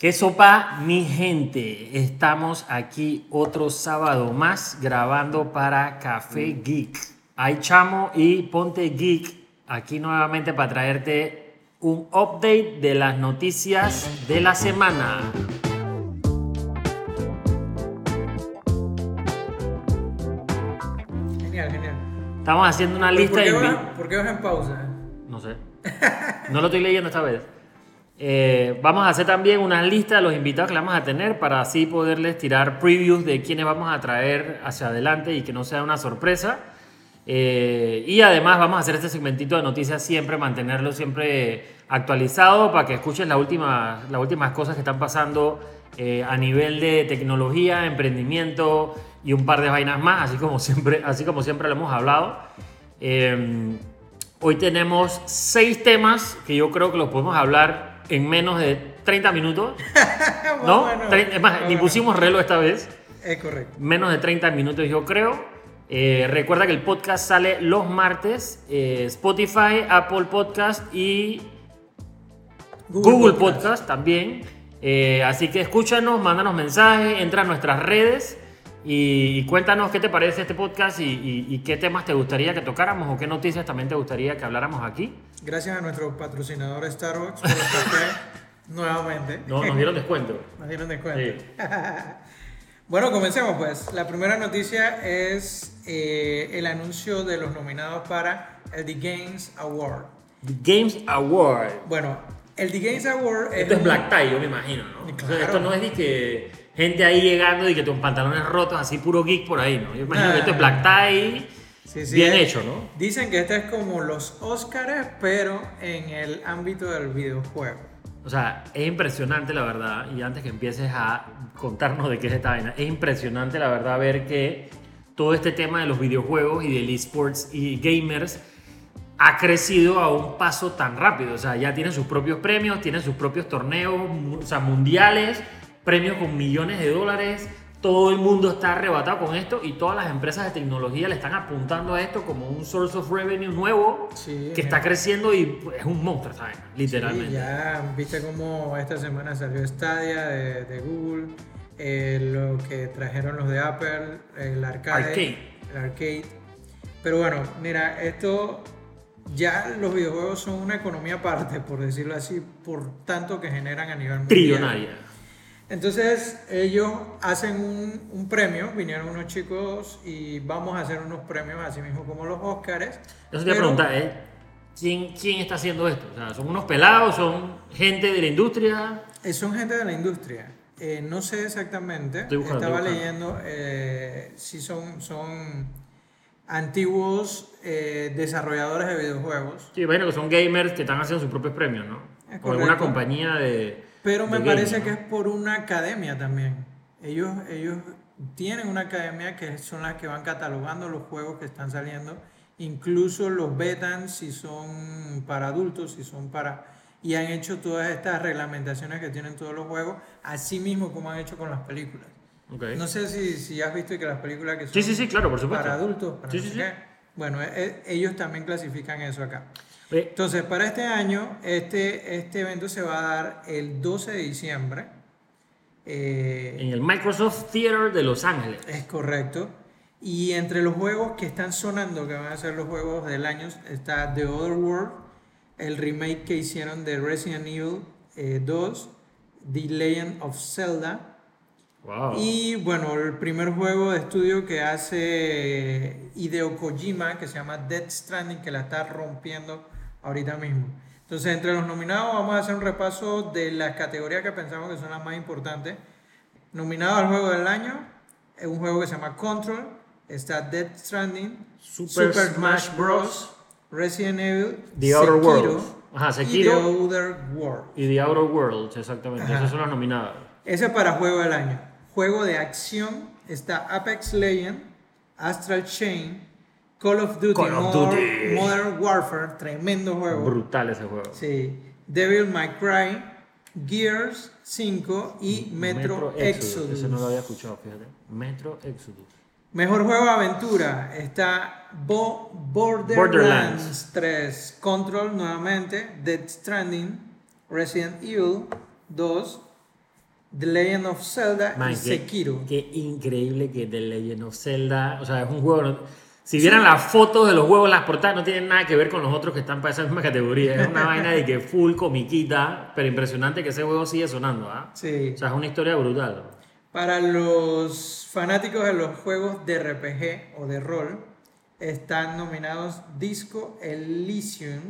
¿Qué sopa, mi gente? Estamos aquí otro sábado más grabando para Café Geek. Hay chamo y ponte geek aquí nuevamente para traerte un update de las noticias de la semana. Genial, genial. Estamos haciendo una lista ¿Por qué, vas, por qué vas en pausa? No sé. No lo estoy leyendo esta vez. Eh, vamos a hacer también una lista de los invitados que vamos a tener para así poderles tirar previews de quiénes vamos a traer hacia adelante y que no sea una sorpresa. Eh, y además vamos a hacer este segmentito de noticias siempre, mantenerlo siempre actualizado para que escuchen las últimas, las últimas cosas que están pasando eh, a nivel de tecnología, emprendimiento y un par de vainas más, así como siempre, así como siempre lo hemos hablado. Hoy tenemos seis temas que yo creo que los podemos hablar en menos de 30 minutos. ¿No? Bueno, es más, ni pusimos reloj esta vez. Es correcto. Menos de 30 minutos yo creo. Eh, recuerda que el podcast sale los martes. eh, Spotify, Apple Podcast y Google, Podcast. también. Eh, así que escúchanos, mándanos mensajes, entra a nuestras redes y, y cuéntanos qué te parece este podcast y, y- y qué temas te gustaría que tocáramos o qué noticias también te gustaría que habláramos aquí. Gracias a nuestro patrocinador Starbucks por el café nuevamente. No, nos dieron descuento. Nos dieron descuento. Sí. Bueno, comencemos pues. La primera noticia es eh, el anuncio de los nominados para el The Games Award. The Games Award. Bueno, el The Games Award es Esto es Black Tie, yo me imagino, ¿no? Sí, O sea, claro. esto no es de que gente ahí llegando y que tus pantalones rotos, así puro geek por ahí, ¿no? Yo imagino Nah. que esto es Black Tie Sí, sí, bien hecho, ¿no? Dicen que este es como los Oscars, pero en el ámbito del videojuego. O sea, es impresionante la verdad, y antes que empieces a contarnos de qué es esta vaina, es impresionante la verdad ver que todo este tema de los videojuegos y del esports y gamers ha crecido a un paso tan rápido. O sea, ya tienen sus propios premios, tienen sus propios torneos, o sea, mundiales, premios con millones de dólares. Todo el mundo está arrebatado con esto y todas las empresas de tecnología le están apuntando a esto como un source of revenue nuevo Sí, que está creciendo y pues, es un monstruo, ¿sabes? Literalmente. Sí, ya viste cómo esta semana salió Stadia de, de Google, eh, lo que trajeron los de Apple, el arcade, Arcade. el arcade. Pero bueno, mira, esto ya los videojuegos son una economía aparte, por decirlo así, por tanto que generan a nivel mundial. Trillonaria. Entonces ellos hacen un, un premio, vinieron unos chicos y vamos a hacer unos premios así mismo como los Oscars. Eso te voy a pero- preguntar, ¿eh? ¿Quién, ¿quién está haciendo esto? O sea, ¿son unos pelados? ¿Son gente de la industria? Eh, Son gente de la industria. Eh, no sé exactamente. Estoy buscando, Estaba estoy leyendo eh, si son, son antiguos eh, desarrolladores de videojuegos. Sí, bueno, que son gamers que están haciendo sus propios premios, ¿no? Es o alguna compañía de. Pero me parece que es por una academia también. Ellos, ellos tienen una academia que son las que van catalogando los juegos que están saliendo. Incluso los vetan si son para adultos, si son para... Y han hecho todas estas reglamentaciones que tienen todos los juegos, así mismo como han hecho con las películas. No sé si, si has visto que las películas que son Sí, sí, sí, claro, por supuesto. para adultos, para no sé qué, bueno, e- ellos también clasifican eso acá. Entonces, para este año, este, este evento se va a dar el 12 de diciembre. Eh, en el Microsoft Theater de Los Ángeles. es correcto. Y entre los juegos que están sonando, que van a ser los juegos del año, está The Other World, el remake que hicieron de Resident Evil eh, 2, The Legend of Zelda, Wow. y bueno, el primer juego de estudio que hace Hideo Kojima, que se llama Dead Stranding, que la está rompiendo ahorita mismo. Entonces, entre los nominados vamos a hacer un repaso de las categorías que pensamos que son las más importantes. Nominado al juego del año, es un juego que se llama Control, está Dead Stranding, Super Smash Bros. Resident Evil, The Outer Worlds. Ajá, Sekiro. y The Outer World. Y The Outer Worlds, exactamente. Esos son los nominados. Ese es para juego del año. Juego de acción está Apex Legends, Astral Chain, Call of Duty, Call of Modern, Duty. Modern Warfare, tremendo juego. Brutal ese juego. Sí. Devil May Cry, Gears 5 y Metro, Exodus. Ese no lo había escuchado, fíjate. Metro Exodus. Mejor juego de aventura está Bo- Borderlands, Borderlands. 3, Control nuevamente, Dead Stranding, Resident Evil 2, The Legend of Zelda Man, y qué- Sekiro. Qué increíble que The Legend of Zelda, o sea, es un juego... Si vieran las fotos de los juegos, las portadas no tienen nada que ver con los otros que están para esa misma categoría. Es una vaina de que full comiquita, pero impresionante que ese juego sigue sonando, ¿ah? Sí. O sea, es una historia brutal. Para los fanáticos de los juegos de RPG o de rol, están nominados Disco Elysium,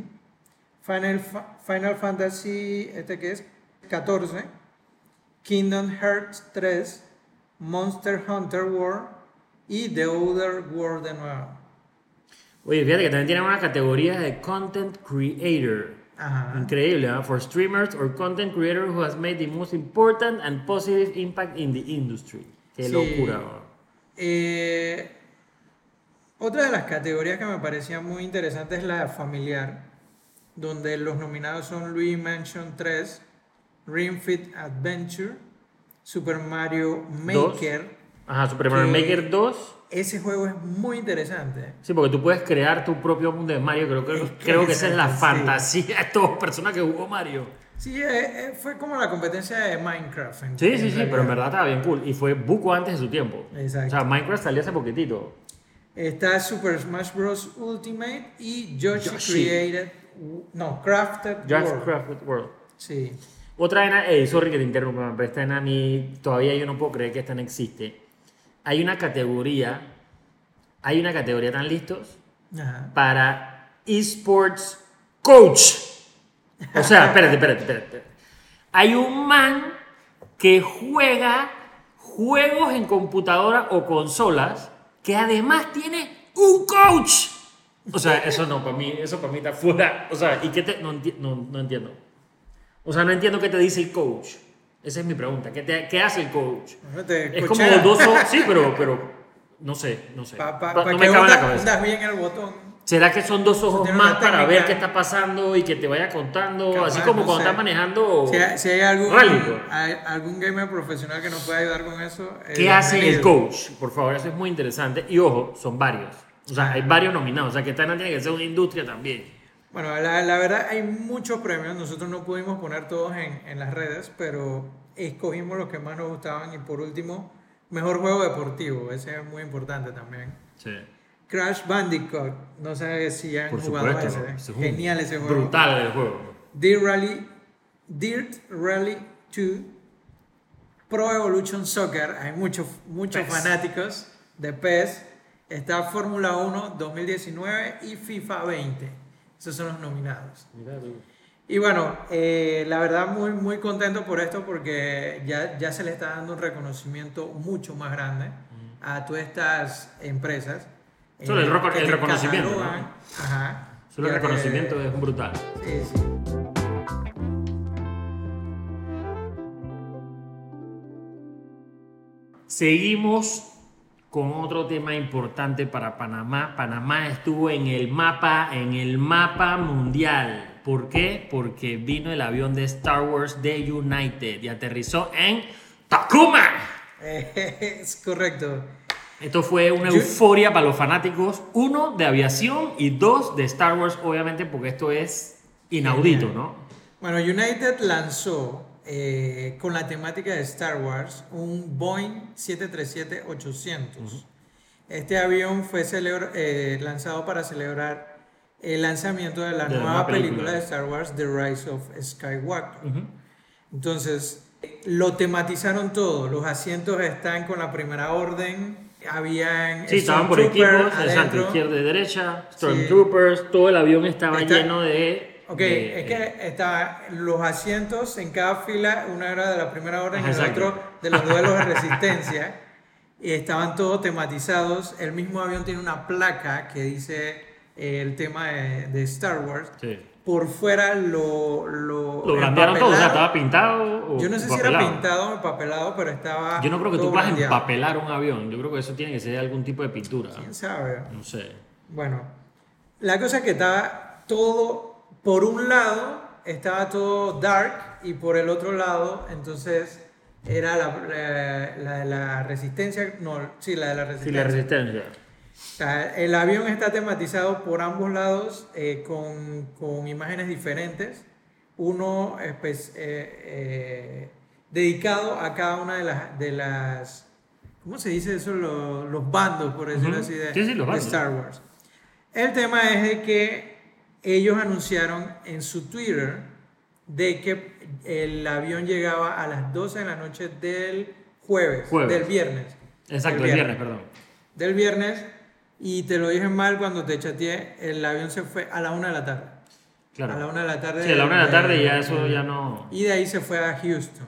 Final, Fa- Final Fantasy, este que es 14, Kingdom Hearts 3, Monster Hunter World y The Other World de nuevo. Oye, fíjate que también tienen una categoría de Content Creator. Ajá. Increíble, ¿ah? For streamers or content creator who has made the most important and positive impact in the industry. Qué Sí. locura, ¿no? Eh, otra de las categorías que me parecía muy interesante es la familiar, donde los nominados son Luigi Mansion 3, Ring Fit Adventure, Super Mario. Maker. Ajá, Super Mario Maker 2. Ese juego es muy interesante. Sí, porque tú puedes crear tu propio mundo de Mario. Creo que, Es creo que esa es la fantasía de todas personas que jugó Mario. Sí, eh, eh, fue como la competencia de Minecraft. en- Sí, en sí, sí, pero en verdad estaba bien cool. Y fue buco antes de su tiempo. Exacto. O sea, Minecraft salió hace poquitito. Está Super Smash Bros. Ultimate y Yoshi, Yoshi. Created. No, Crafted Just World. Crafted World. Sí. Otra vaina, ey, sorry que te interrumpa, pero esta vaina a mí todavía yo no puedo creer que esta no existe. Hay una categoría, hay una categoría, ¿tan listos? Ajá. Para esports coach. O sea, espérate, espérate, espérate. espérate. Hay un man que juega juegos en computadora o consolas que además tiene un coach. O sea, eso no, para mí, eso para mí está fuera. O sea, ¿y qué te.? No, no, no entiendo. O sea, no entiendo qué te dice el coach. Esa es mi pregunta. ¿Qué, te- qué hace el coach? Te Es como dos. Sí, pero, pero. No sé, no sé. Pa- pa- No pa me cabe en la cabeza. bien el botón. ¿Será que son dos ojos más para ver qué está pasando y que te vaya contando? Capaz, así como no cuando sé. estás manejando. Si hay, si hay algún, pues. hay algún gamer profesional que nos pueda ayudar con eso. ¿Qué hace el coach? Por favor, eso es muy interesante. Y ojo, son varios. O sea, hay varios nominados. O sea, que esta no tiene que ser una industria también. Bueno, la, la verdad hay muchos premios. Nosotros no pudimos poner todos en, en las redes, pero escogimos los que más nos gustaban. Y por último, mejor juego deportivo. Ese es muy importante también. Sí. Crash Bandicoot. No sé si han Por jugado supuesto. ese. Genial ese juego. Brutal el juego. Dirt Rally, Dirt Rally 2, Pro Evolution Soccer, hay muchos, muchos PES. fanáticos de PES. Está Fórmula 1 2019 y FIFA 20. Esos son los nominados. Mira. Y bueno, eh, la verdad muy, muy contento por esto porque ya, ya se le está dando un reconocimiento mucho más grande a todas estas empresas. eh, Solo el te reconocimiento. Ajá. Solo el que- reconocimiento es brutal. Sí, sí. Seguimos con otro tema importante para Panamá. Panamá estuvo en el mapa, en el mapa mundial. ¿Por qué? Porque vino el avión de Star Wars de United y aterrizó en Tacoma. Es correcto. Esto fue una euforia para los fanáticos, uno de aviación y dos de Star Wars, obviamente, porque esto es inaudito, ¿no? Bueno, United lanzó eh, con la temática de Star Wars un Boeing 737-800. Este avión fue eh, lanzado para celebrar el lanzamiento de la De nueva película. película. de Star Wars, The Rise of Skywalker. Ujú. Entonces, lo tematizaron todo. Los asientos están con la primera orden. Habían Sí, estaban por equipos, Stormtrooper exacto, adentro. izquierda y derecha, Stormtroopers, todo el avión estaba Está- lleno de... Ok, de- es que está los asientos en cada fila, uno era de la primera orden y el otro de los duelos de resistencia. y estaban todos tematizados. El mismo avión tiene una placa que dice eh, el tema de, de Star Wars. Sí. Por fuera lo. Lo, Lo brandearon todo, o sea, estaba pintado o Yo no sé si era pintado o empapelado, pero estaba. Yo no creo que tú puedas empapelar un avión, yo creo que eso tiene que ser algún tipo de pintura. ¿Quién sabe? No sé. Bueno, la cosa es que estaba todo, por un lado estaba todo dark y por el otro lado, entonces era la, la, la de la resistencia, no, sí, la de la Sí, resistencia. la resistencia. O sea, el avión está tematizado por ambos lados eh, con, con imágenes diferentes. Uno espe- eh, eh, dedicado a cada una de las, de las ¿cómo se dice eso? Los, los bandos, por decirlo Ujú. así, de, Sí, sí, los de bandos. Star Wars. El tema es de que ellos anunciaron en su Twitter de que el avión llegaba a las 12 de la noche del jueves, Jueves. del viernes. Exacto, Del el viernes, perdón. Del viernes, y te lo dije mal cuando te chateé, el avión se fue a la una de la tarde. Claro. A la una de la tarde. Sí, a la una de la tarde del- ya eso ya no... Y de ahí se fue a Houston.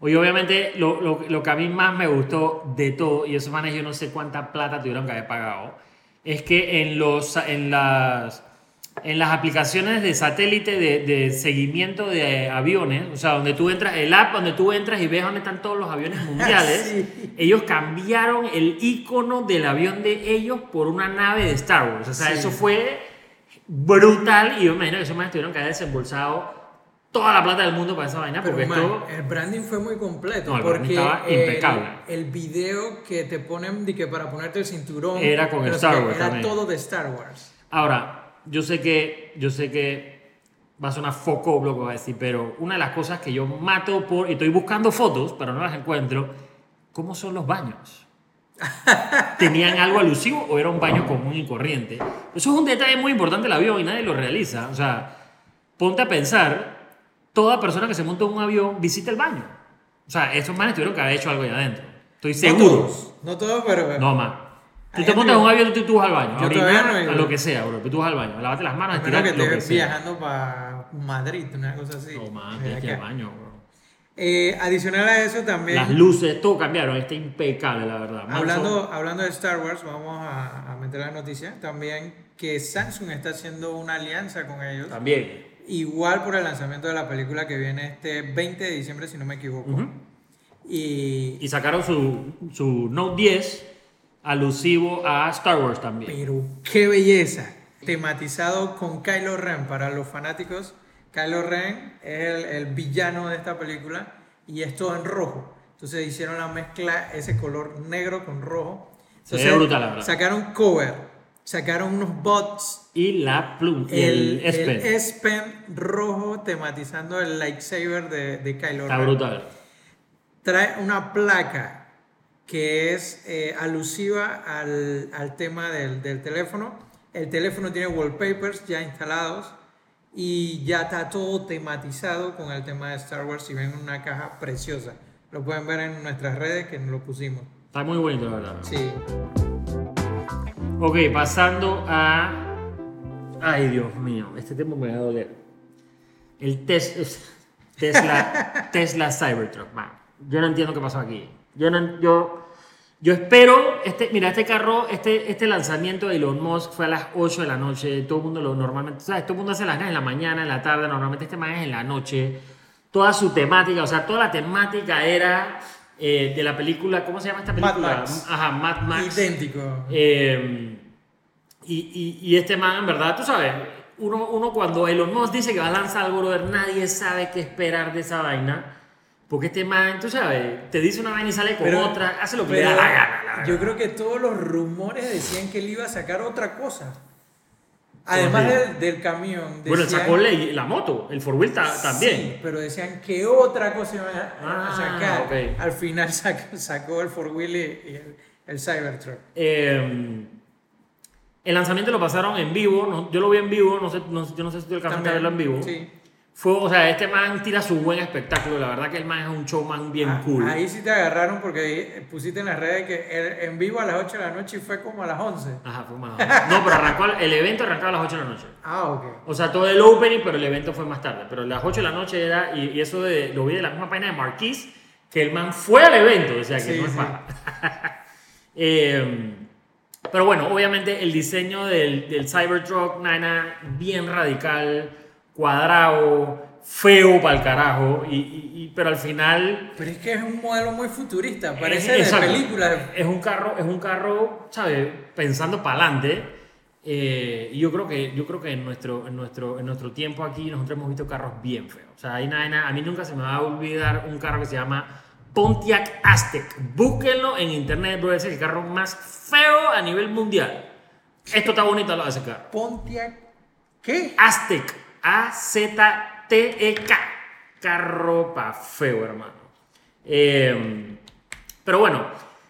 Oye, obviamente, lo, lo- lo que a mí más me gustó de todo, y esos manes yo no sé cuánta plata tuvieron que haber pagado, es que en, los, en, las, en las aplicaciones de satélite de, de seguimiento de aviones, o sea, donde tú entras, el app donde tú entras y ves dónde están todos los aviones mundiales, Sí. ellos cambiaron el icono del avión de ellos por una nave de Star Wars. O sea, Sí. eso fue brutal y yo me imagino que esos manes tuvieron que haber desembolsado toda la plata del mundo para esa vaina, Pero porque man, esto... el branding fue muy completo. No, el porque estaba el- impecable. El, video que te ponen de que para ponerte el cinturón Era con Star Wars Era también. todo de Star Wars. Ahora, yo sé que, yo sé que va a sonar foco lo que va a decir, pero una de las cosas que yo mato por, y estoy buscando fotos, pero no las encuentro, ¿cómo son los baños? ¿Tenían algo alusivo o era un baño común y corriente? Eso es un detalle muy importante del avión y nadie lo realiza. O sea, ponte a pensar, toda persona que se monta en un avión visita el baño. O sea, estos manes tuvieron que haber hecho algo ahí adentro. Estoy No seguro. todos, no todos, pero. No más. Tú te montas en un avión, tú, tú vas al baño. Yo a orinar, no lo que sea, bro. Tú vas al baño, a lavarte las manos, estirar que lo que estés sea. viajando para Madrid, una cosa así. No, man, tienes que ir al acá. baño, bro. Eh, adicional a eso también. Las luces, todo cambiaron. Está impecable, la verdad. Hablando, hablando de Star Wars, vamos a, a meter la noticia también que Samsung está haciendo una alianza con ellos. También. Igual por el lanzamiento de la película que viene este 20 de diciembre, si no me equivoco. Y. Y sacaron su, su Note 10 alusivo a Star Wars también. Pero qué belleza. Tematizado con Kylo Ren para los fanáticos. Kylo Ren es el, el villano de esta película y es todo en rojo. Entonces hicieron la mezcla, ese color negro con rojo. Se ve Entonces, brutal, la verdad. Sacaron cover, sacaron unos bots Y la plum, y el, el, S Pen. el S Pen rojo tematizando el lightsaber de, de Kylo Está Ren. brutal. Trae una placa que es eh, alusiva al, al tema del, del teléfono. El teléfono tiene wallpapers ya instalados y ya está todo tematizado con el tema de Star Wars y ven una caja preciosa. Lo pueden ver en nuestras redes que nos lo pusimos. Está muy bonito, la verdad. Sí. Ok, pasando a. Ay, Dios mío, este tema me va a doler. El tes- Tesla, Tesla Cybertruck, man. Yo no entiendo qué pasó aquí. Yo no, yo, yo espero, este, mira, este carro, este, este lanzamiento de Elon Musk fue a las 8 de la noche. Todo el mundo lo normalmente, ¿sabes? Todo el mundo hace las ganas en la mañana, en la tarde. Normalmente este man es en la noche. Toda su temática, o sea, toda la temática era eh, de la película, ¿cómo se llama esta Mad película? Max. Ajá, Mad Max. Idéntico. Eh, y, y- y este man, en verdad, tú sabes, uno, uno cuando Elon Musk dice que va a lanzar algo, brother, nadie sabe qué esperar de esa vaina. Porque este man, tú sabes, te dice una vaina y sale con Pero- otra, hace lo que le da la gana. la. Yo creo que todos los rumores decían que él iba a sacar otra cosa. Además del, del camión. bueno, decían- sacó la, la moto, el four wheel ta- también. Sí, pero decían que otra cosa iban a, Ah, sacar. Al final sacó, sacó el four wheel y, y el, el Cybertruck. Eh, el lanzamiento lo pasaron en vivo, no- yo lo vi en vivo, no sé, no- yo no sé si tú alcanzaste a verlo en vivo. Sí. Fue, o sea, este man tira su buen espectáculo, la verdad que el man es un showman bien Ah, cool. Ahí sí te agarraron porque pusiste en las redes que en vivo a las 8 de la noche y fue como a las 11. Ajá, fue más. No, pero arrancó, el evento arrancaba a las 8 de la noche. Ah, ok. O sea, todo el opening, pero el evento fue más tarde. Pero a las 8 de la noche era, y, y eso de, lo vi de la misma página de Marquis, que el man fue al evento, o sea, que Sí, no es sí. Eh, pero bueno, obviamente el diseño del, del Cybertruck, nana, bien radical, cuadrado, feo para el carajo, y, y- y- pero al final Pero es que es un modelo muy futurista, es- parece de exacto. película. Es un carro, es un carro, ¿sabes? Pensando para adelante. eh, y yo creo que, yo creo que en nuestro, en, nuestro, en nuestro tiempo aquí nosotros hemos visto carros bien feos. O sea, hay nada, nada- a mí nunca se me va a olvidar un carro que se llama Pontiac Aztec. Búsquenlo en internet, bro. Es el carro más feo a nivel mundial. Esto está bonito lo de ese carro. Pontiac. ¿Qué? Aztec. A-Z-T-E-K. Carro pa' feo, hermano. Eh, pero bueno,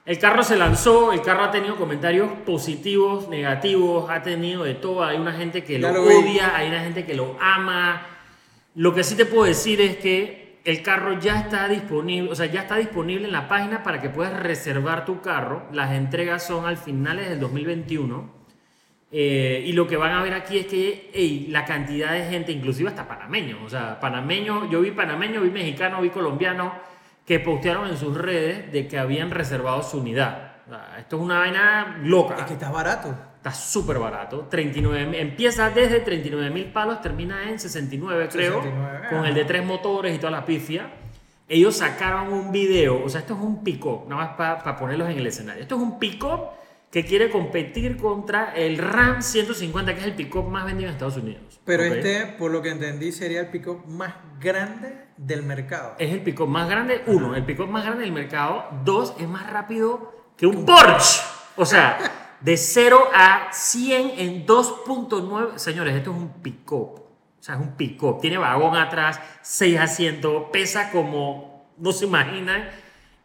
el carro se lanzó, el carro ha tenido comentarios positivos, negativos, ha tenido de todo. Hay una gente que lo, odia, hay una gente que lo ama. Lo que sí te puedo decir es que el carro ya está disponible, o sea, ya está disponible en la página para que puedas reservar tu carro. Las entregas son al finales del 2021. Eh, y lo que van a ver aquí es que la cantidad de gente, inclusive hasta panameños, o sea, panameños, yo vi panameños, vi mexicanos, vi colombianos, que postearon en sus redes de que habían reservado su unidad. O sea, esto es una vaina loca. Es que está barato. Está súper barato. 39, mil- empieza desde 39 mil palos, termina en 69, creo. 69, con el de tres motores y toda la pifia. Ellos sacaron un video, o sea, esto es un pick-up, nada más para ponerlos en el escenario. Esto es un pick-up que quiere competir contra el Ram 150, que es el pick-up más vendido en Estados Unidos. Pero ¿ok? este, por lo que entendí, sería el pick-up más grande del mercado. es el pick-up más grande. Uno, el pick-up más grande del mercado. Dos, es más rápido que un Porsche. O sea, de 0 a 100 en 2.9. Señores, esto es un pick-up. O sea, es un pick-up. Tiene vagón atrás, 6 asientos, pesa como no se imaginan.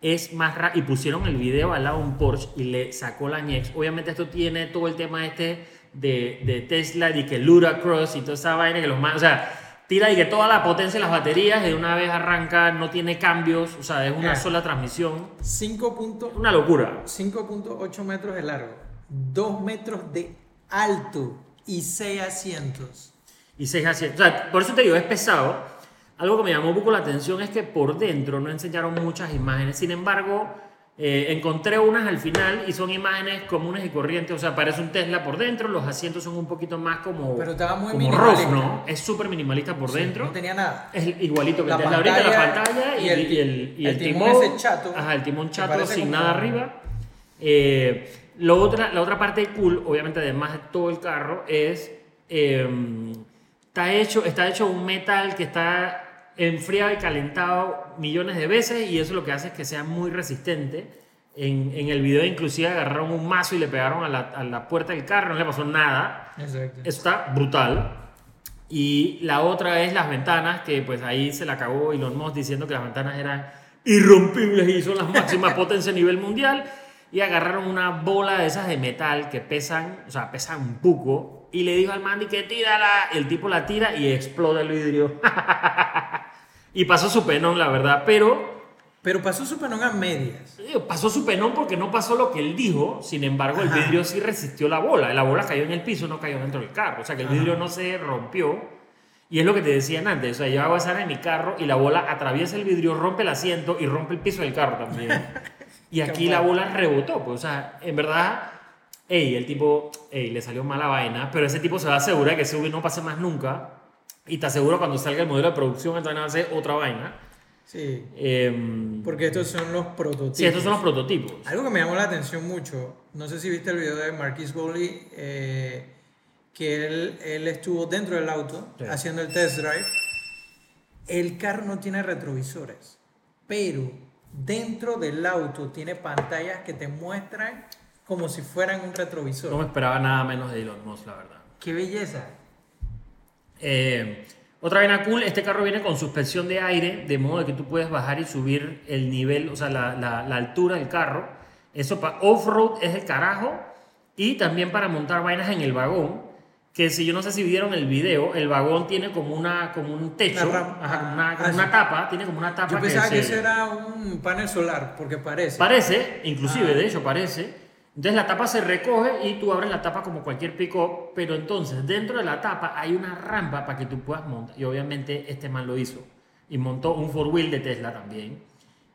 Es más rápido. Y pusieron el video al lado de un Porsche y le sacó la ñex. Obviamente, esto tiene todo el tema este de, de Tesla y que Ludacross y toda esa vaina que los más. O sea, tira y que toda la potencia de las baterías de una vez arranca, no tiene cambios. O sea, es una sola transmisión. 5 punto- Una locura. 5.8 metros de largo, 2 metros de alto y 6 asientos. Y 6 asientos. O sea, por eso te digo, es pesado. Algo que me llamó un poco la atención es que por dentro no enseñaron muchas imágenes. Sin embargo, eh, encontré unas al final y son imágenes comunes y corrientes. O sea, parece un Tesla por dentro. Los asientos son un poquito más como, Pero estaba muy como rough. ¿no? Es súper minimalista por Sí, dentro. No tenía nada. Es igualito que La el Tesla ahorita, la pantalla y, y el- el, y el, y el el timón timón. ese chato, Ajá, el timón chato sin como- nada arriba. Eh, lo otra, la otra parte cool, obviamente, además de todo el carro, es. eh, está, hecho, está hecho un metal que está enfriado y calentado millones de veces y eso lo que hace es que sea muy resistente. En, en el video, inclusive, agarraron un mazo y le pegaron a la, a la puerta del carro, no le pasó nada. Exacto. Eso está brutal. Y la otra es las ventanas, que pues ahí se la acabó Elon Musk diciendo que las ventanas eran irrompibles y son las máximas potencias a nivel mundial. Y agarraron una bola de esas de metal que pesan, o sea, pesan un poco. Y le dijo al Mandy que tírala. El tipo la tira y explota el vidrio. y pasó su penón, la verdad. Pero Pero pasó su penón a medias. Digo, Pasó su penón porque no pasó lo que él dijo, sin embargo el vidrio sí resistió la bola, la bola cayó en el piso, no cayó dentro del carro, o sea que el Ajá. vidrio no se rompió y es lo que te decían antes, o sea yo hago esa en mi carro y la bola atraviesa el vidrio, rompe el asiento y rompe el piso del carro también y aquí la bola rebotó, pues o sea, en verdad, ey, el tipo, ey, le salió mala vaina, pero ese tipo se va a asegurar que ese V no pase más nunca y te aseguro cuando salga el modelo de producción entonces va a hacer otra vaina. Sí. Em, Porque estos son los prototipos. sí, estos son los prototipos. Algo que me llamó la atención mucho, no sé si viste el video de Marquis Bowley, eh, que él, él estuvo dentro del auto Sí. haciendo el test drive. El carro no tiene retrovisores, pero dentro del auto tiene pantallas que te muestran como si fueran un retrovisor. No me esperaba nada menos de Elon Musk, la verdad. ¡Qué belleza! Eh, otra vaina cool, este carro viene con suspensión de aire, de modo de que tú puedes bajar y subir el nivel, o sea, la, la- la altura del carro. Eso para off-road es el carajo. Y también para montar vainas en el vagón, que si yo no sé si vieron el video, el vagón tiene como, una, como un techo, Una ajá, como una, como ah, una sí. tapa, tiene como una tapa Yo pensaba que, se- ese era un panel solar, porque parece. Parece, inclusive, Ah. de hecho, parece. Entonces la tapa se recoge y tú abres la tapa como cualquier pick-up, pero entonces dentro de la tapa hay una rampa para que tú puedas montar. Y obviamente este man lo hizo. Y montó un four wheel de Tesla también.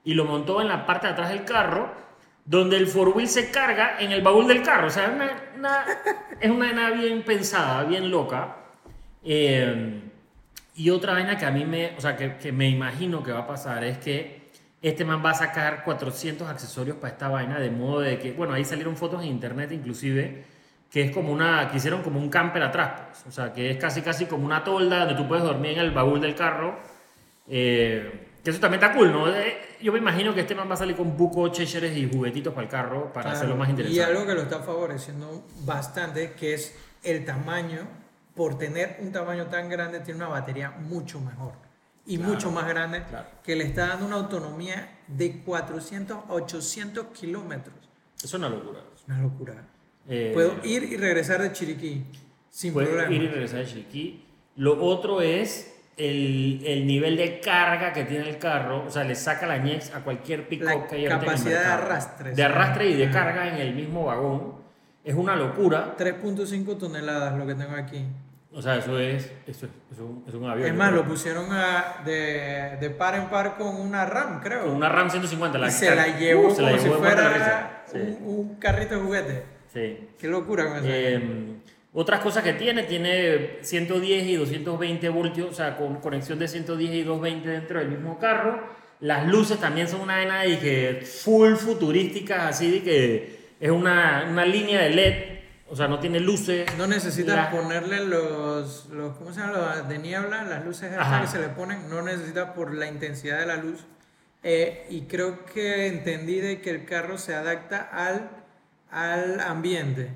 Y lo montó en la parte de atrás del carro, donde el four wheel se carga en el baúl del carro. O sea, es una, una- bien pensada, bien loca. Eh, y otra vaina que a mí me, o sea, que me imagino que va a pasar es que este man va a sacar 400 accesorios para esta vaina, de modo de que, bueno, ahí salieron fotos en internet inclusive, que es como una, que hicieron como un camper atrás, pues. o sea, que es casi casi como una tolda donde tú puedes dormir en el baúl del carro. Eh, que eso también está cool, ¿no? Eh, yo me imagino que este man va a salir con buco, chécheres y juguetitos para el carro para Claro, hacerlo más interesante. Y algo que lo está favoreciendo bastante, que es el tamaño. Por tener un tamaño tan grande, tiene una batería mucho mejor. Y Claro, mucho más grande claro. que le está dando una autonomía de 400 a 800 kilómetros. Es una locura. Es una locura. Eh, Puedo ir y regresar de Chiriquí sin problema. ir y regresar de Chiriquí. Lo otro es el, el nivel de carga que tiene el carro. O sea, le saca la ñex a cualquier pick La que haya capacidad de arrastre, De arrastre y de carga en el mismo vagón. Es una locura. 3.5 toneladas lo que tengo aquí. O sea, eso es, eso es, es un, es un avión. Es más, creo. lo pusieron a- de, de par en par con una RAM, creo. Con una RAM 150. La y se la llevó Uh, se la como si llevó de fuera. Sí, un, un carrito de juguete. sí. Qué locura con eso. Eh, otras cosas que tiene, tiene 110 y 220 voltios, o sea, con conexión de 110 y 220 dentro del mismo carro. Las luces también son una vaina de que full futurísticas, así de que es una, una línea de LED, o sea, no tiene luces. no necesitas la- ponerle los, los, ¿cómo se llama? Los de niebla, las luces estas que se le ponen, no necesitas por la intensidad de la luz. Eh, y creo que entendí de que el carro se adapta al, al ambiente.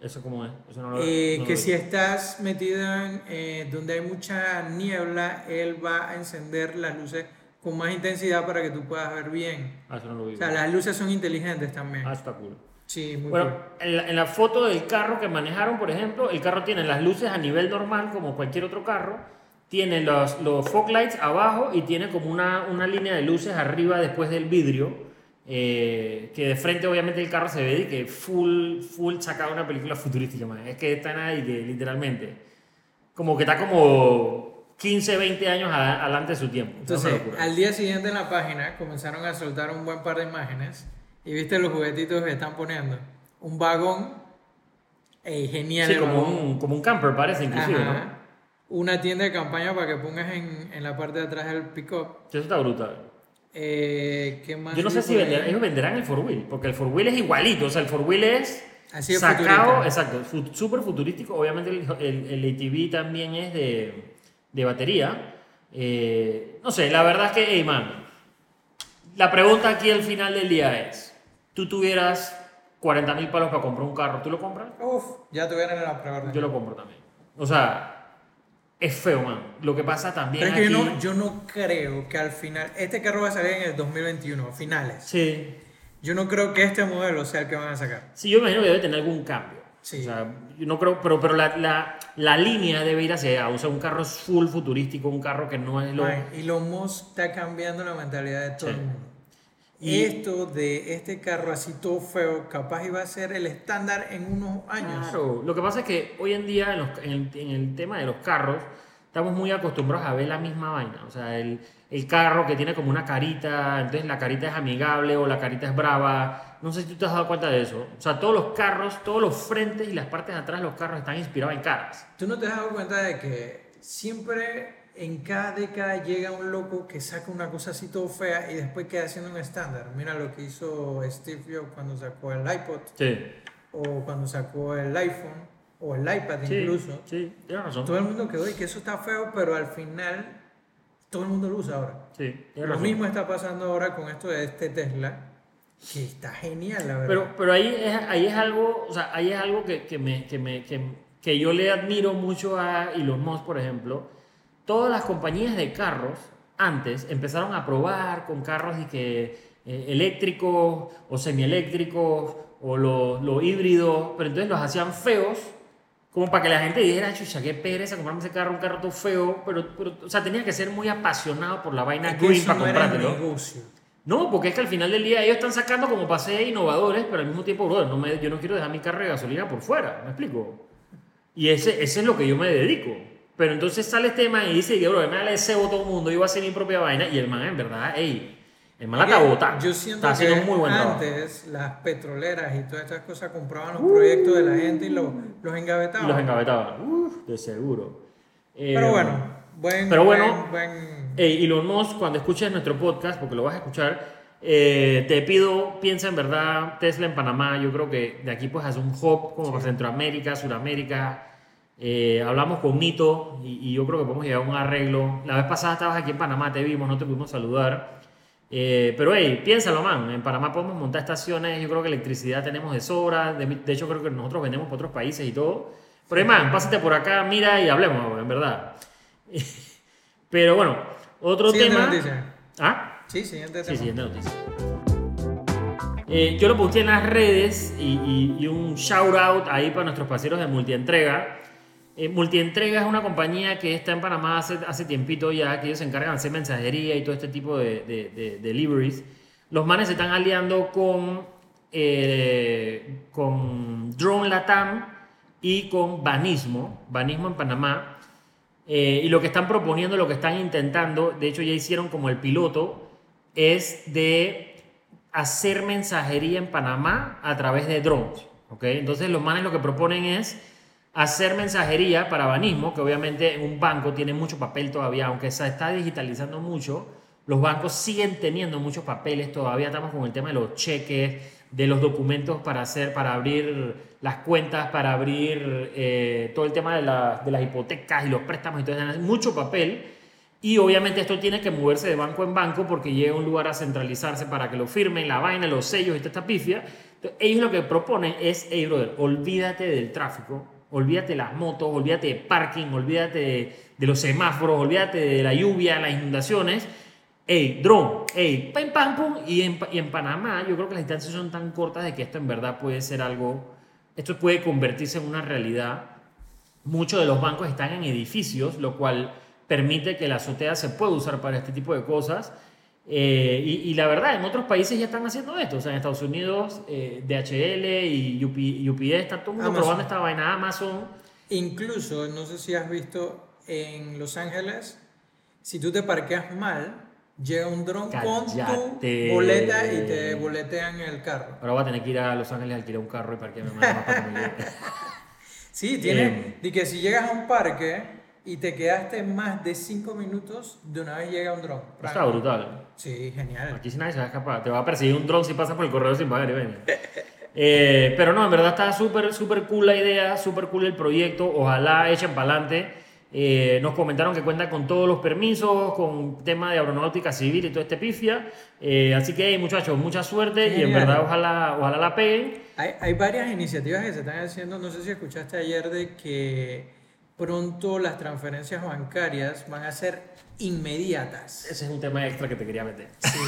¿Eso cómo es? Eso no lo- Eh, no que si estás metido en eh, donde hay mucha niebla, él va a encender las luces con más intensidad para que tú puedas ver bien. Ah, eso no lo vi. O sea, las luces son inteligentes también. Ah, está cool. Sí, muy Bueno, cool. en la, en la foto del carro que manejaron, por ejemplo, el carro tiene las luces a nivel normal, como cualquier otro carro. Tiene los, los fog lights abajo y tiene como una, una línea de luces arriba después del vidrio. eh, que de frente, obviamente, el carro se ve y que full, full sacado una película futurística, man. Es que está ahí, que literalmente. Como que está como 15, 20 años a- adelante de su tiempo. Entonces, al día siguiente en la página comenzaron a soltar un buen par de imágenes y viste los juguetitos que están poniendo. Un vagón, ey, genial. Sí, el como vagón. un, como un camper parece, inclusive, Ajá. ¿no? Una tienda de campaña para que pongas en, en la parte de atrás del pick-up. Eso está brutal. Eh, ¿Qué más? Yo no sé si vender- ellos venderán el four wheel, porque el four wheel es igualito, o sea, el four wheel es Así es sacado, futurista. exacto, súper futurístico. Obviamente el, el, el ATV también es de, de batería. Eh, no sé, la verdad es que, hey man, la pregunta aquí al final del día es, tú tuvieras 40 mil palos para comprar un carro, ¿tú lo compras? Uf, ya tuvieron en la preorden. Yo lo compro también. O sea, es feo, man. Lo que pasa también Pero es que aquí... yo no, yo no creo que al final, este carro va a salir en el 2021, a finales. Sí, Yo no creo que este modelo sea el que van a sacar. Sí, yo imagino que debe tener algún cambio. Sí. O sea, yo no creo, pero, pero la, la, la línea debe ir hacia allá. O sea, un carro full futurístico, un carro que no es lo. Man, Elon Musk está cambiando la mentalidad de todo Sí. el mundo. Y- Esto de este carro así todo feo, capaz iba a ser el estándar en unos años. Claro. Lo que pasa es que hoy en día, en, los- en el, en el tema de los carros, estamos muy acostumbrados a ver la misma vaina. O sea, el, el carro que tiene como una carita, entonces la carita es amigable o la carita es brava. No sé si tú te has dado cuenta de eso. O sea, todos los carros, todos los frentes y las partes de atrás de los carros están inspirados en caras. ¿Tú no te has dado cuenta de que siempre en cada década llega un loco que saca una cosa así todo fea y después queda haciendo un estándar? Mira lo que hizo Steve Jobs cuando sacó el iPod Sí. o cuando sacó el iPhone o el iPad Sí, incluso. sí, tienes razón. Todo el mundo quedó y que eso está feo, pero al final todo el mundo lo usa ahora. Sí, Lo razón. mismo está pasando ahora con esto de este Tesla, que está genial, la verdad. Pero, pero ahí, es, ahí es algo, o sea, ahí es algo que, que, me, que, me, que, que yo le admiro mucho a Elon Musk, por ejemplo. Todas las compañías de carros antes empezaron a probar con carros y que, eh, eléctricos o semieléctricos o los lo híbridos, pero entonces los hacían feos como para que la gente dijera, chucha, qué pereza comprarme ese carro, un carro todo feo, pero, pero o sea, tenías que ser muy apasionado por la vaina Es que green para no comprártelo. No, porque es que al final del día ellos están sacando como paseos innovadores, pero al mismo tiempo, brother, no me- yo no quiero dejar mi carro de gasolina por fuera, ¿me explico? Y ese, ese es lo que yo me dedico. Pero entonces sale este man y dice, que, bro, me el cebo todo el mundo, yo voy a hacer mi propia vaina, y el man en verdad, ey, el man la Es está. Yo siento está que muy buen trabajo. antes las petroleras y todas estas cosas compraban los proyectos de la gente y los, los engavetaban. Y los encabetaban, Uf, de seguro. Eh, Pero bueno, buen, pero bueno, buen, buen- Ey, Elon Musk, cuando escuches nuestro podcast, porque lo vas a escuchar, eh, te pido, piensa en verdad Tesla en Panamá. Yo creo que de aquí puedes hacer un hub como para Centroamérica, Suramérica. Eh, hablamos con Nito y, y yo creo que podemos llegar a un arreglo. La vez pasada estabas aquí en Panamá, te vimos, no te pudimos saludar. Eh, pero hey, piénsalo, man. En Panamá podemos montar estaciones. Yo creo que electricidad tenemos de sobra. De, de hecho, creo que nosotros vendemos para otros países y todo. Pero, hey, man, pásate por acá, mira y hablemos, en verdad. Pero bueno, otro Siguiente tema. noticia. ¿Ah? Sí, siguiente Sí, siguiente noticia. Eh, yo lo puse en las redes y, y- y un shout out ahí para nuestros parceros de Multientrega. Eh, Multientrega es una compañía que está en Panamá hace, hace tiempito ya, que ellos se encargan de hacer mensajería y todo este tipo de, de- de- deliveries. Los manes se están aliando con, eh, con Drone Latam y con Banismo, Banismo en Panamá. Eh, y lo que están proponiendo, lo que están intentando, de hecho ya hicieron como el piloto, es de hacer mensajería en Panamá a través de drones. ¿ok? Entonces los manes lo que proponen es hacer mensajería para banismo, que obviamente en un banco tiene mucho papel todavía, aunque se está digitalizando mucho, los bancos siguen teniendo muchos papeles, todavía estamos con el tema de los cheques, de los documentos para hacer, para abrir las cuentas, para abrir eh, todo el tema de, la- de las hipotecas y los préstamos eso, mucho papel. Y obviamente esto tiene que moverse de banco en banco porque llega a un lugar a centralizarse para que lo firmen, la vaina, los sellos y esta pifia. Entonces, ellos lo que proponen es, hey brother, olvídate del tráfico, olvídate las motos, olvídate de parking, olvídate de, los semáforos, olvídate de la lluvia, las inundaciones. Hey, drone, hey, pam, pam, pum. Y en, y en Panamá yo creo que las distancias son tan cortas de que esto en verdad puede ser algo, esto puede convertirse en una realidad muchos de los bancos están en edificios, lo cual permite que la azotea se pueda usar para este tipo de cosas. Eh, y, y la verdad, en otros países ya están haciendo esto. O sea, en Estados Unidos, eh, DHL y UP, UPS, está todo el mundo Amazon. probando esta vaina. Amazon. Incluso, no sé si has visto en Los Ángeles, si tú te parqueas mal, llega un dron con tu boleta y te boletean el carro. Ahora voy a tener que ir a Los Ángeles a alquilar un carro y parquearme más para que me lleve. Sí, tiene. Em. de que si llegas a un parque y te quedaste más de 5 minutos, de una vez llega un dron. Está brutal. Sí, genial. Aquí si nadie se va a escapar. Te va a perseguir un dron si pasas por el correo sin pagar y ven. Eh, pero no, en verdad está súper, súper cool la idea, súper cool el proyecto. Ojalá echen para adelante. Eh, nos comentaron que cuenta con todos los permisos, con tema de aeronáutica civil y todo este pifia. Eh, así que, muchachos, mucha suerte y en Genial. verdad ojalá, ojalá la peguen. Hay, hay varias iniciativas que se están haciendo. No sé si escuchaste ayer de que pronto las transferencias bancarias van a ser inmediatas. Ese es un tema extra que te quería meter. Sí.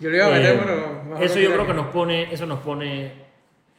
Yo le iba a meter, Eh, pero eso yo creo que nos pone, eso nos pone,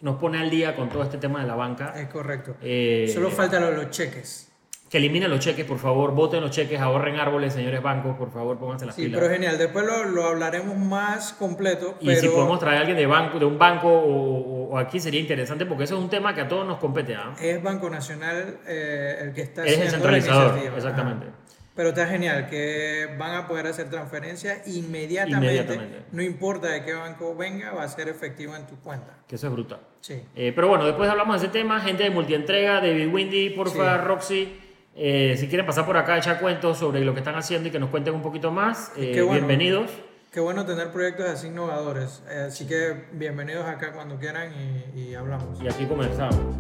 nos pone al día con todo este tema de la banca. Es correcto. Eh, Solo falta lo de los cheques. Que eliminen los cheques, por favor, voten los cheques, ahorren árboles, señores bancos, por favor, pónganse las Sí, pilas. pero genial. Después lo, lo hablaremos más completo. y pero si podemos traer a alguien de banco, de un banco o, o aquí sería interesante porque eso es un tema que a todos nos compete. ¿ah? es Banco Nacional eh, el que está Es el haciendo la centralizador, iniciativa. exactamente. Ajá. Pero está genial que van a poder hacer transferencias inmediatamente. Inmediatamente. No importa de qué banco venga, va a ser efectivo en tu cuenta. Que eso es brutal. Sí. Eh, pero bueno, después hablamos de ese tema. Gente de multientrega, David Windy, porfa, Sí. Roxy. eh, si quieren pasar por acá, echar cuentos sobre lo que están haciendo y que nos cuenten un poquito más, eh, bueno. bienvenidos. Qué bueno tener proyectos así innovadores. Así que bienvenidos acá cuando quieran y, y hablamos. Y aquí comenzamos.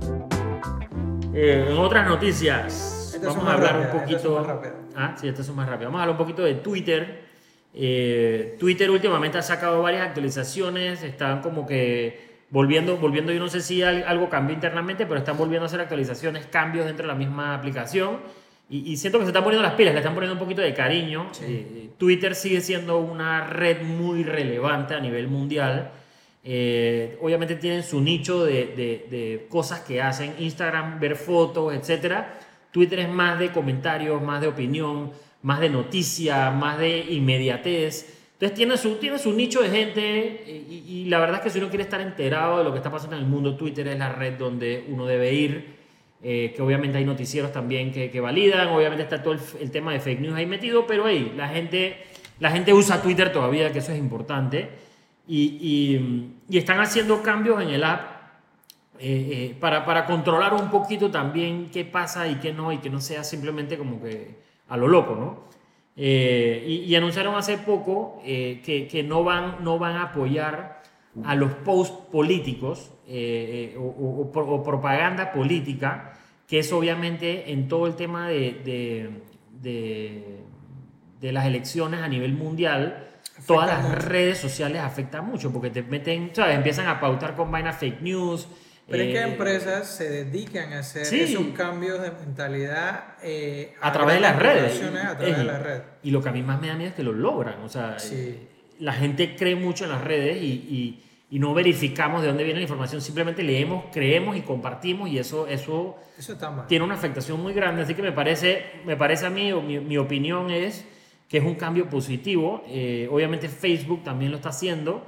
Eh, en otras noticias, Estas vamos a hablar un rápidas, poquito. más. Ah, sí, estas son más rápidas. Vamos a hablar un poquito de Twitter. Eh, Twitter últimamente ha sacado varias actualizaciones, están como que volviendo, volviendo, yo no sé si al- algo cambió internamente, pero están volviendo a hacer actualizaciones, cambios dentro de la misma aplicación. Y, y siento que se están poniendo las pilas, le están poniendo un poquito de cariño. Sí. Eh, Twitter sigue siendo una red muy relevante a nivel mundial. Eh, obviamente tienen su nicho de, de- de cosas que hacen. Instagram, ver fotos, etc. Twitter es más de comentarios, más de opinión, más de noticia, más de inmediatez. Entonces tiene su, tiene su nicho de gente y, y la verdad es que si uno quiere estar enterado de lo que está pasando en el mundo, Twitter es la red donde uno debe ir. Eh, que obviamente hay noticieros también que, que validan, obviamente está todo el, tema de fake news ahí metido, pero hey, la gente, la gente usa Twitter todavía, que eso es importante, y, y- están haciendo cambios en el app eh, eh, para, para controlar un poquito también qué pasa y qué no, y que no sea simplemente como que a lo loco, ¿no? Y, y anunciaron hace poco que, que no, van, no van a apoyar a los posts políticos eh, eh, o, o- o pro- o propaganda política, que es obviamente en todo el tema de, de, de- de las elecciones a nivel mundial, todas las mucho. redes sociales afectan mucho porque te meten, ¿sabes? Empiezan a pautar con vainas fake news, Pero es que Eh, empresas se dedican a hacer sí. esos cambios de mentalidad a través de las redes. A través de. Y lo que a mí más me da miedo es que lo logran. O sea, Sí. La gente cree mucho en las redes y, y- y no verificamos de dónde viene la información. Simplemente leemos, creemos y compartimos y eso, eso Eso está mal. tiene una afectación muy grande. Así que me parece, me parece a mí, o mi, mi opinión es que es un cambio positivo. Eh, obviamente Facebook también lo está haciendo.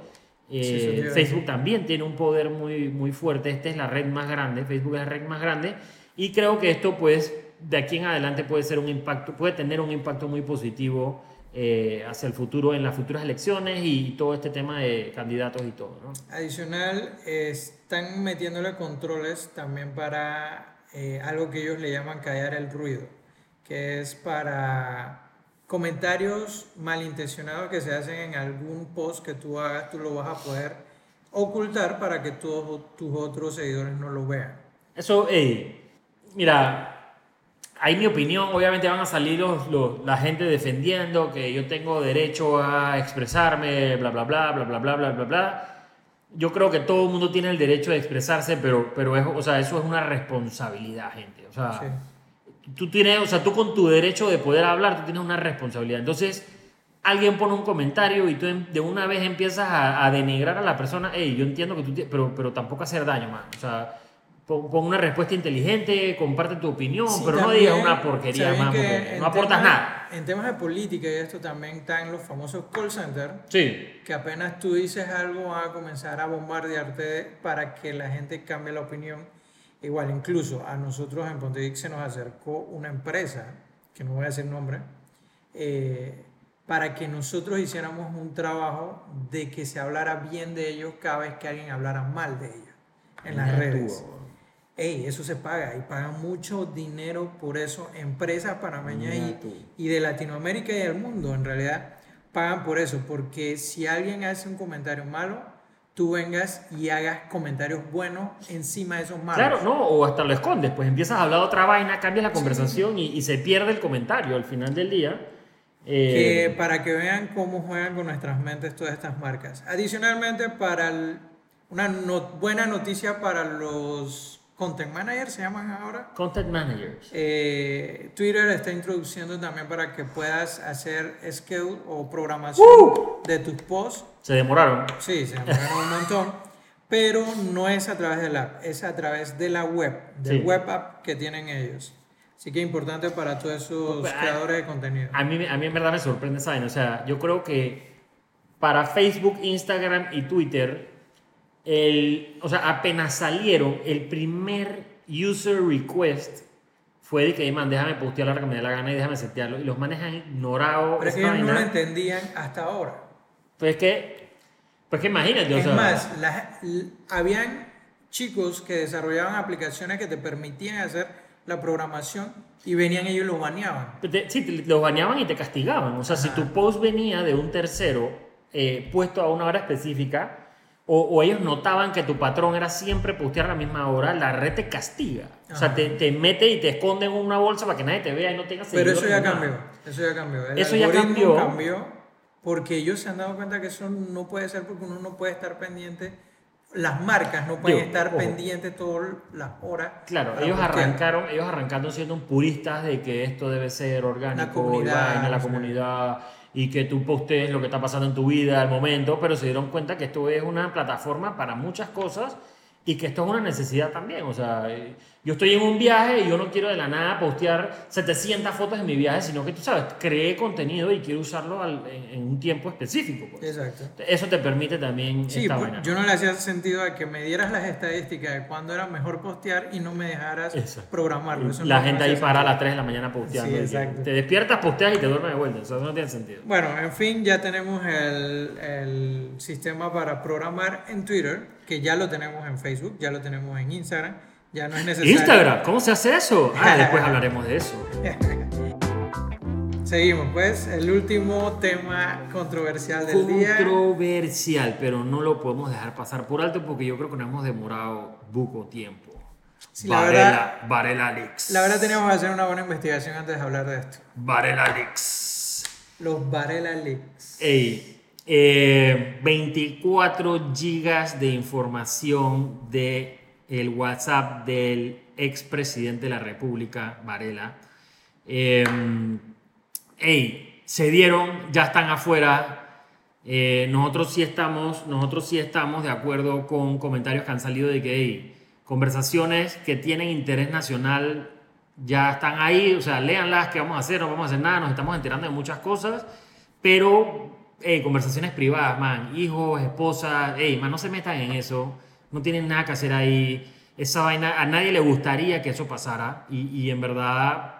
Eh, Sí, Facebook también tiene un poder muy, muy fuerte. Esta es la red más grande. Facebook es la red más grande. Y creo que esto, pues, de aquí en adelante puede ser un impacto, puede tener un impacto muy positivo eh, hacia el futuro, en las futuras elecciones y todo este tema de candidatos y todo, ¿no? Adicional, eh, están metiéndole controles también para eh, algo que ellos le llaman callar el ruido, que es para comentarios malintencionados que se hacen en algún post que tú hagas, tú lo vas a poder ocultar para que todos tus otros seguidores no lo vean. Eso, ey, mira, hay mi opinión, obviamente van a salir los, los- la gente defendiendo que yo tengo derecho a expresarme, bla, bla, bla, bla, bla, bla, bla, bla, bla. Yo creo que todo el mundo tiene el derecho de expresarse, pero, pero es, o sea, eso es una responsabilidad, gente. O sea, Sí. tú tienes, o sea, tú con tu derecho de poder hablar, tú tienes una responsabilidad. Entonces, alguien pone un comentario y tú de una vez empiezas a, a denigrar a la persona, hey, yo entiendo que tú, pero, pero tampoco hacer daño, man. O sea, pon, pon una respuesta inteligente, comparte tu opinión, Sí, pero no también, digas una porquería, que porque no aportas temas- nada. En temas de política y esto también están los famosos call centers, Sí. que apenas tú dices algo van a comenzar a bombardearte para que la gente cambie la opinión. Igual, incluso a nosotros en Pontevic se nos acercó una empresa, que no voy a decir nombre, eh, para que nosotros hiciéramos un trabajo de que se hablara bien de ellos cada vez que alguien hablara mal de ellos en las redes. Ey, eso se paga y pagan mucho dinero por eso. Empresas panameñas y, y de Latinoamérica y del mundo en realidad pagan por eso. Porque si alguien hace un comentario malo, tú vengas y hagas comentarios buenos encima de esos malos. Claro, no, o hasta lo escondes, pues empiezas a hablar otra vaina, cambias la conversación y, y se pierde el comentario al final del día. Que Eh, para que vean cómo juegan con nuestras mentes todas estas marcas. Adicionalmente, para el- una no- buena noticia para los content managers, se llaman ahora. content managers. Eh, Twitter está introduciendo también para que puedas hacer schedule o programación de tus posts. Se demoraron. Sí, se demoraron un montón, pero no es a través del app, es a través de la web, del Sí. web app que tienen ellos. Así que es importante para todos esos Pues, creadores de contenido. A mí, a mí en verdad me sorprende vaina. O sea, yo creo que para Facebook, Instagram y Twitter, el, o sea, apenas salieron, el primer user request fue de que, man, déjame postear la hora que me dé la gana y déjame setearlo. Y los manes han ignorado Pero es que ellos no lo entendían hasta ahora. Pues que, pues que imagínate, o Es sea, más, habían chicos que desarrollaban aplicaciones que te permitían hacer la programación y venían ellos y los baneaban. te- sí, te- los bañaban y te castigaban. O sea, si tu post venía de un tercero eh, puesto a una hora específica, o, o ellos notaban que tu patrón era siempre postear a la misma hora, la red te castiga. O sea, Ajá. te, te mete y te esconde en una bolsa para que nadie te vea y no tengas Pero eso ya nada. cambió. Eso ya cambió. El Eso ya cambió. cambió porque ellos se han dado cuenta que eso no puede ser porque uno no puede estar pendiente. Las marcas no pueden Digo, estar ojo. pendientes todas las horas. Claro, ellos postear. arrancaron, ellos arrancaron siendo puristas de que esto debe ser orgánico, La comunidad, vaina, la sé. Y que tú postees lo que está pasando en tu vida al momento, pero se dieron cuenta que esto es una plataforma para muchas cosas y que esto es una necesidad también. O sea, eh, yo estoy en un viaje y yo no quiero de la nada postear 700 fotos de mi viaje, sino que tú sabes, creé contenido y quiero usarlo al- en, en un tiempo específico. pues. Exacto. Eso te permite también Sí, esta pues, vaina. yo no le hacía sentido a que me dieras las estadísticas de cuándo era mejor postear y no me dejaras Exacto. programarlo. Eso la no gente ahí para a las 3 de la mañana posteando. Sí. Te despiertas, posteas y te duermes de vuelta. O sea, eso no tiene sentido. Bueno, en fin, ya tenemos el, el sistema para programar en Twitter, que ya lo tenemos en Facebook, ya lo tenemos en Instagram, ya no es necesario. Instagram, ¿cómo se hace eso? Ah, después hablaremos de eso. Seguimos, pues, el último tema controversial del día. Controversial, pero no lo podemos dejar pasar por alto porque yo creo que nos hemos demorado poco tiempo. Sí, la Varela, verdad- Varela Leaks. La verdad teníamos que hacer una buena investigación antes de hablar de esto. Varela Leaks. Los Varela Leaks. Ey, eh, 24 gigas de información de el WhatsApp del expresidente de la República, Varela. Eh, se dieron, ya están afuera. Eh, nosotros sí estamos, nosotros sí estamos de acuerdo con comentarios que han salido de que hey, conversaciones que tienen interés nacional ya están ahí, o sea, léanlas, qué vamos a hacer, no vamos a hacer nada, nos estamos enterando de muchas cosas, pero hey, conversaciones privadas, man, hijos, esposas, hey, man, no se metan en eso, no tienen nada que hacer ahí, esa vaina, a nadie le gustaría que eso pasara. Y, y en verdad,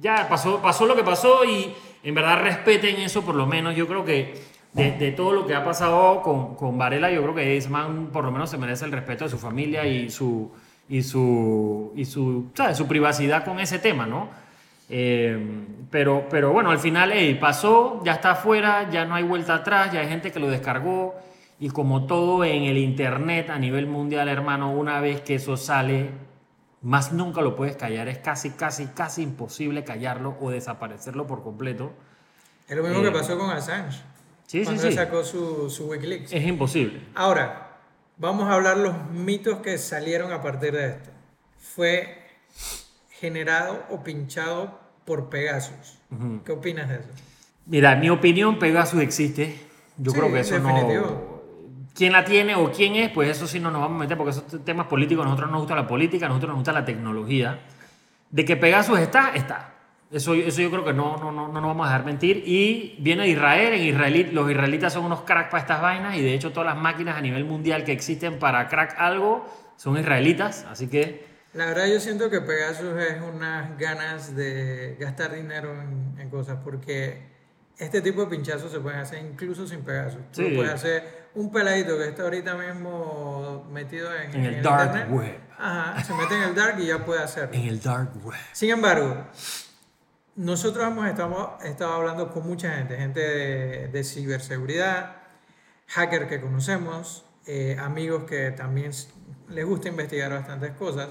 ya pasó, pasó lo que pasó y en verdad respeten eso por lo menos, yo creo que de, de todo lo que ha pasado con, con Varela, yo creo que ese man por lo menos se merece el respeto de su familia y su y su, y su, su privacidad con ese tema, ¿no? Eh, pero, pero bueno, al final pasó, ya está afuera, ya no hay vuelta atrás, ya hay gente que lo descargó y como todo en el Internet a nivel mundial, hermano, una vez que eso sale, más nunca lo puedes callar, es casi, casi, casi imposible callarlo o desaparecerlo por completo. Es lo mismo que eh, pasó con Assange. Sí, cuando sí, sí. sacó su, su Wikileaks. Es imposible. Ahora, Vamos a hablar los mitos que salieron a partir de esto. Fue generado o pinchado por Pegasus. ¿Qué opinas de eso? Mira, en mi opinión, Pegasus existe. Yo creo que eso definitivo. no. ¿Quién la tiene o quién es? Pues eso sí no nos vamos a meter porque esos temas políticos. A nosotros nos gusta la política, a nosotros nos gusta la tecnología. De que Pegasus está, está. Eso, eso yo creo que no, no, no, no nos vamos a dejar mentir. Y viene de Israel. En Israel los israelitas son unos cracks para estas vainas. Y de hecho, todas las máquinas a nivel mundial que existen para crack algo son israelitas. Así que. La verdad, yo siento que Pegasus es unas ganas de gastar dinero en, cosas. Porque este tipo de pinchazos se pueden hacer incluso sin Pegasus. Sí. puedes hacer un peladito que está ahorita mismo metido en, en el, dark web. Ajá, se mete en el dark y ya puede hacerlo. En el dark web. Sin embargo nosotros hemos estado, estado hablando con mucha gente, gente de, ciberseguridad, hacker que conocemos, eh, amigos que también les gusta investigar bastantes cosas.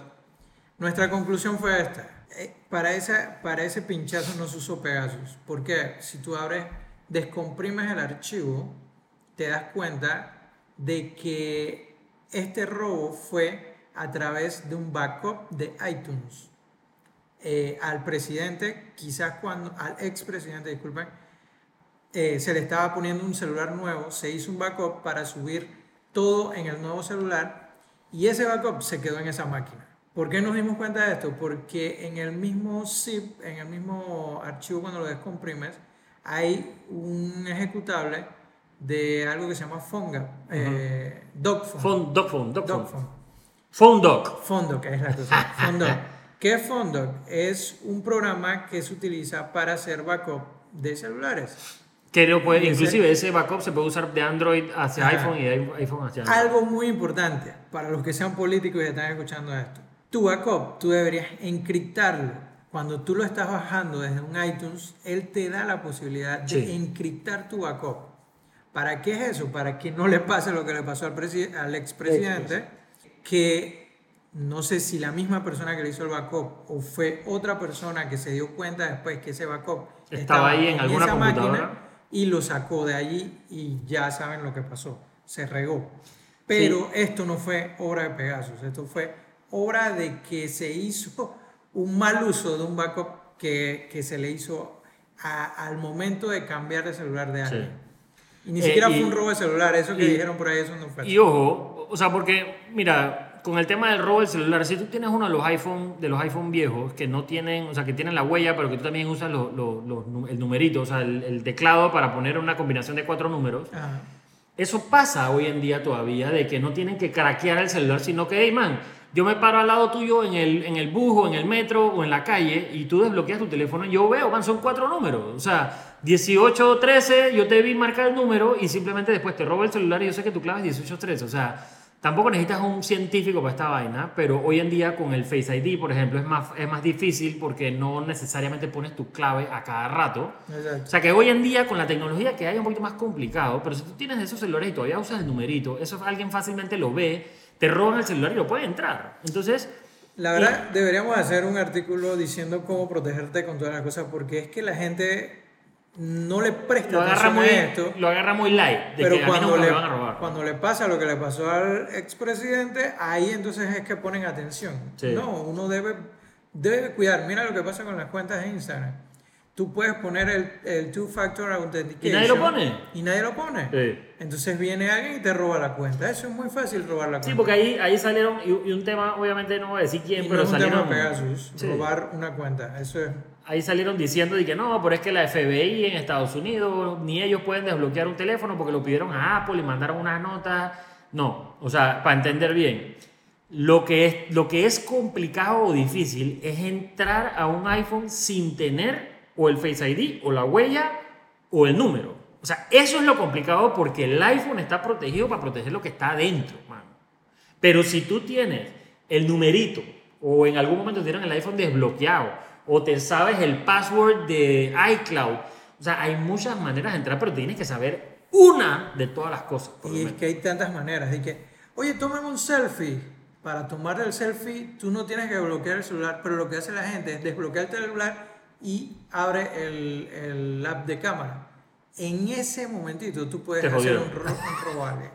Nuestra conclusión fue esta. Eh, para, esa, para ese pinchazo no se usó Pegasus. Porque si tú abres, descomprimes el archivo, te das cuenta de que este robo fue a través de un backup de iTunes. Eh, al presidente, quizás cuando, al expresidente, disculpen, eh, se le estaba poniendo un celular nuevo, se hizo un backup para subir todo en el nuevo celular y ese backup se quedó en esa máquina. ¿Por qué nos dimos cuenta de esto? Porque en el mismo zip, en el mismo archivo cuando lo descomprimes, hay un ejecutable de algo que se llama Fonga, eh, DocPhone. DocPhone, DocPhone. PhoneDoc. PhoneDoc, es la cosa. PhoneDoc. ¿Qué es Es un programa que se utiliza para hacer backup de celulares. Que lo puede, inclusive ese backup se puede usar de Android hacia iPhone y de iPhone hacia Android. Algo muy importante para los que sean políticos y están escuchando esto. Tu backup, tú deberías encriptarlo. Cuando tú lo estás bajando desde un iTunes, él te da la posibilidad de encriptar tu backup. ¿Para qué es eso? Para que no le pase lo que le pasó al, al expresidente, que no sé si la misma persona que le hizo el backup o fue otra persona que se dio cuenta después que ese backup estaba, ahí en, alguna esa máquina y lo sacó de allí y ya saben lo que pasó, se regó. Pero esto no fue obra de Pegasus, esto fue obra de que se hizo un mal uso de un backup que, se le hizo al momento de cambiar de celular de alguien. Y ni siquiera eh, fue un robo de celular, eso que dijeron por ahí, eso no fue. Y ojo, o sea, porque, mira, con el tema del robo del celular, si tú tienes uno de los iPhone, de los iPhone viejos que no tienen, o sea, que tienen la huella, pero que tú también usas el numerito, o sea, el, teclado para poner una combinación de cuatro números, eso pasa hoy en día todavía, de que no tienen que craquear el celular, sino que, hey, man, yo me paro al lado tuyo en el, en el bus o en el metro o en la calle y tú desbloqueas tu teléfono y yo veo, man, son cuatro números. O sea, 18 o 13, yo te vi marcar el número y simplemente después te robo el celular y yo sé que tu clave es 18 o 13. O sea, Tampoco necesitas un científico para esta vaina, pero hoy en día con el Face ID, por ejemplo, es más, es más difícil porque no necesariamente pones tu clave a cada rato. O sea que hoy en día con la tecnología que hay es un poquito más complicado, pero si tú tienes esos celulares y todavía usas el numerito, eso alguien fácilmente lo ve, te roban el celular y lo puede entrar. Entonces... La verdad, deberíamos hacer un artículo diciendo cómo protegerte con todas las cosas, porque es que la gente no le presta Lo agarra, atención muy, a esto. lo agarra muy light. De Pero que a mí cuando le, lo van a robar. cuando le pasa lo que le pasó al expresidente, ahí entonces es que ponen atención. Sí. No, uno debe, debe cuidar. Mira lo que pasa con las cuentas de Instagram. Tú puedes poner el, el two-factor authentication. ¿Y nadie lo pone? Y nadie lo pone. Sí. Entonces viene alguien y te roba la cuenta. Eso es muy fácil robar la cuenta. Sí, porque ahí, ahí salieron, y, y un tema, obviamente no voy a decir quién, Y pero no es un tema salieron, Pegasus, Sí. robar una cuenta. Eso es. ahí salieron diciendo de que no, pero es que la FBI en Estados Unidos, ni ellos pueden desbloquear un teléfono porque lo pidieron a Apple y mandaron una nota. No, o sea, para entender bien, lo que es, lo que es complicado o difícil es entrar a un iPhone sin tener o el Face ID o la huella o el número. O sea, eso es lo complicado porque el iPhone está protegido para proteger lo que está adentro, mano. Pero si tú tienes el numerito o en algún momento tienen el iPhone desbloqueado o te sabes el password de iCloud, o sea, hay muchas maneras de entrar, pero tienes que saber una de todas las cosas. Y es que hay tantas maneras. De que, oye, tomen un selfie. Para tomar el selfie, tú no tienes que bloquear el celular, pero lo que hace la gente es desbloquear el celular y abre el, el app de cámara. En ese momentito tú puedes Te hacer un, ro- un robable.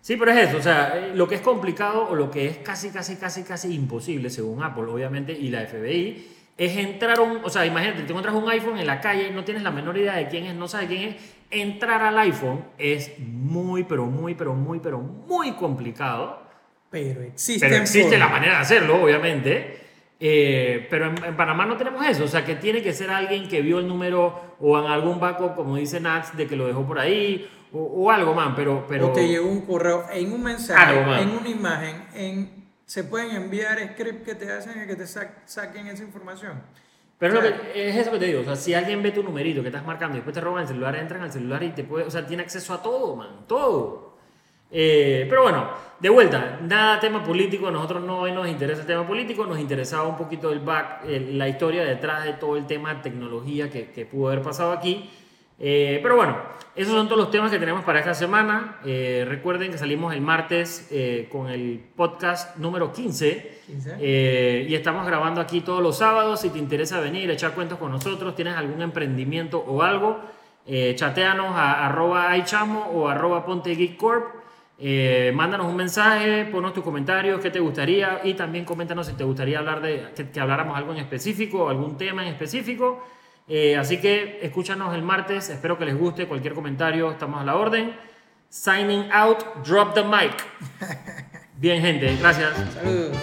Sí, pero es eso, o sea, eh, lo que es complicado o lo que es casi, casi, casi, casi imposible, según Apple, obviamente, y la FBI, es entrar a un, o sea, imagínate, te encuentras un iPhone en la calle, no tienes la menor idea de quién es, no sabes quién es, entrar al iPhone es muy, pero muy, pero muy, pero muy complicado, Pero existen pero existe la manera de hacerlo, obviamente. Eh, pero en, en Panamá no tenemos eso, o sea que tiene que ser alguien que vio el número o en algún backup, como dice Nats, de que lo dejó por ahí o, o algo, man, pero... pero O te llegó un correo en un mensaje, Algo, en una imagen, en, se pueden enviar scripts que te hacen que te sa- saquen esa información. Pero es, lo que- es eso que te digo, o sea, si alguien ve tu numerito que estás marcando y después te roban el celular, entran al celular y te puede, o sea, tiene acceso a todo, man, todo. Eh, pero bueno, de vuelta, nada tema político, a nosotros no nos interesa el tema político, nos interesaba un poquito el back, el- la historia detrás de todo el tema de tecnología que, que pudo haber pasado aquí. Eh, pero bueno, esos son todos los temas que tenemos para esta semana. Eh, recuerden que salimos el martes con el podcast número 15. 15. Eh, y estamos grabando aquí todos los sábados. Si te interesa venir, echar cuentos con nosotros, tienes algún emprendimiento o algo, chateanos a arroba ichamo o arroba ponte Geek Corp. Eh, mándanos un mensaje, ponnos tus comentarios, qué te gustaría y también coméntanos si te gustaría hablar de que, que habláramos algo en específico, algún tema en específico. Eh, así que escúchanos el martes, espero que les guste, cualquier comentario, estamos a la orden. Signing out, drop the mic. Bien gente, gracias. Saludos.